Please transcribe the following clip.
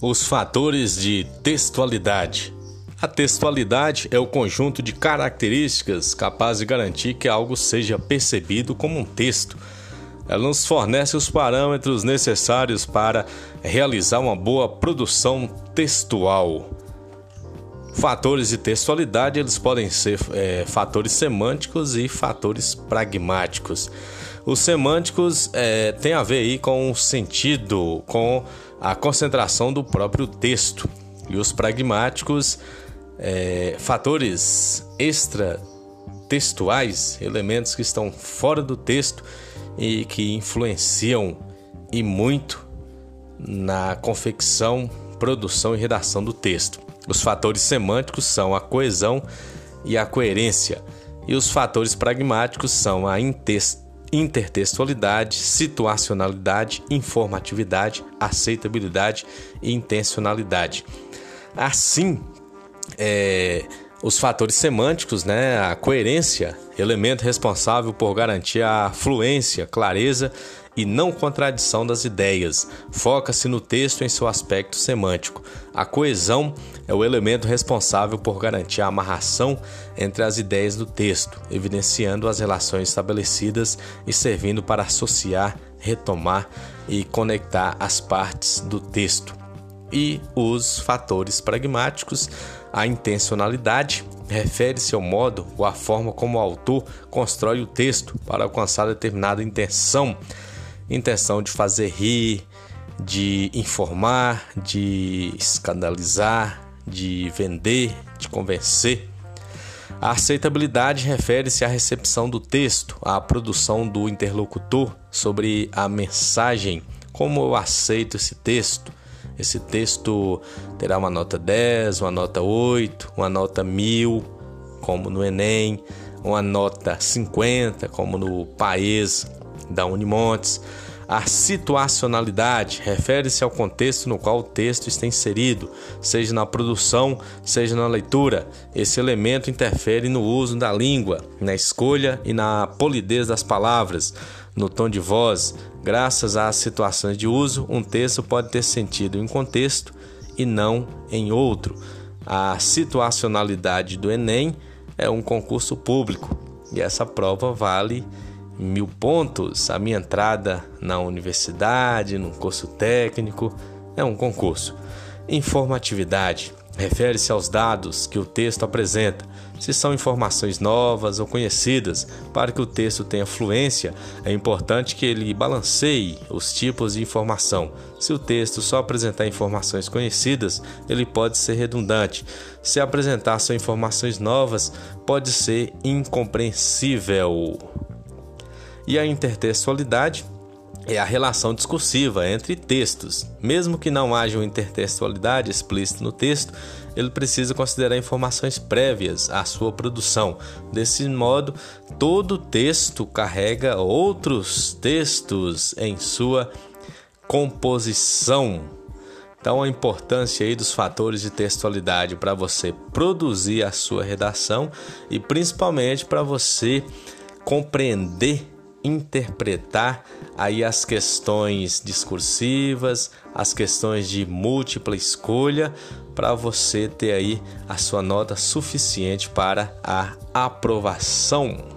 Os fatores de textualidade. A textualidade é o conjunto de características capaz de garantir que algo seja percebido como um texto. Ela nos fornece os parâmetros necessários para realizar uma boa produção textual. Fatores de textualidade eles podem ser é, fatores semânticos e fatores pragmáticos. Os semânticos é, têm a ver aí com o sentido, com a concentração do próprio texto. E os pragmáticos, é, fatores extratextuais, elementos que estão fora do texto e que influenciam e muito na confecção, produção e redação do texto. Os fatores semânticos são a coesão e a coerência, e os fatores pragmáticos são a intertextualidade, situacionalidade, informatividade, aceitabilidade e intencionalidade. Assim, é, os fatores semânticos, né, a coerência, elemento responsável por garantir a fluência, clareza e não contradição das ideias. Foca-se no texto em seu aspecto semântico. A coesão é o elemento responsável por garantir a amarração entre as ideias do texto, evidenciando as relações estabelecidas e servindo para associar, retomar e conectar as partes do texto. E os fatores pragmáticos, a intencionalidade refere-se ao modo ou à forma como o autor constrói o texto para alcançar determinada intenção intenção de fazer rir, de informar, de escandalizar, de vender, de convencer. A aceitabilidade refere-se à recepção do texto, à produção do interlocutor sobre a mensagem, como eu aceito esse texto. Esse texto terá uma nota 10, uma nota 8, uma nota 1000, como no Enem, uma nota 50, como no Paes da Unimontes. A situacionalidade refere-se ao contexto no qual o texto está inserido, seja na produção, seja na leitura. Esse elemento interfere no uso da língua, na escolha e na polidez das palavras, no tom de voz. Graças às situações de uso, um texto pode ter sentido em um contexto e não em outro. A situacionalidade do Enem é um concurso público e essa prova vale mil pontos. A minha entrada na universidade, num curso técnico, é um concurso. Informatividade refere-se aos dados que o texto apresenta, se são informações novas ou conhecidas. Para que o texto tenha fluência, é importante que ele balanceie os tipos de informação. Se o texto só apresentar informações conhecidas, ele pode ser redundante. Se apresentar só informações novas, pode ser incompreensível. E a intertextualidade é a relação discursiva entre textos. Mesmo que não haja uma intertextualidade explícita no texto, ele precisa considerar informações prévias à sua produção. Desse modo, todo texto carrega outros textos em sua composição. Então, a importância aí dos fatores de textualidade para você produzir a sua redação e principalmente para você compreender interpretar aí as questões discursivas, as questões de múltipla escolha, para você ter aí a sua nota suficiente para a aprovação.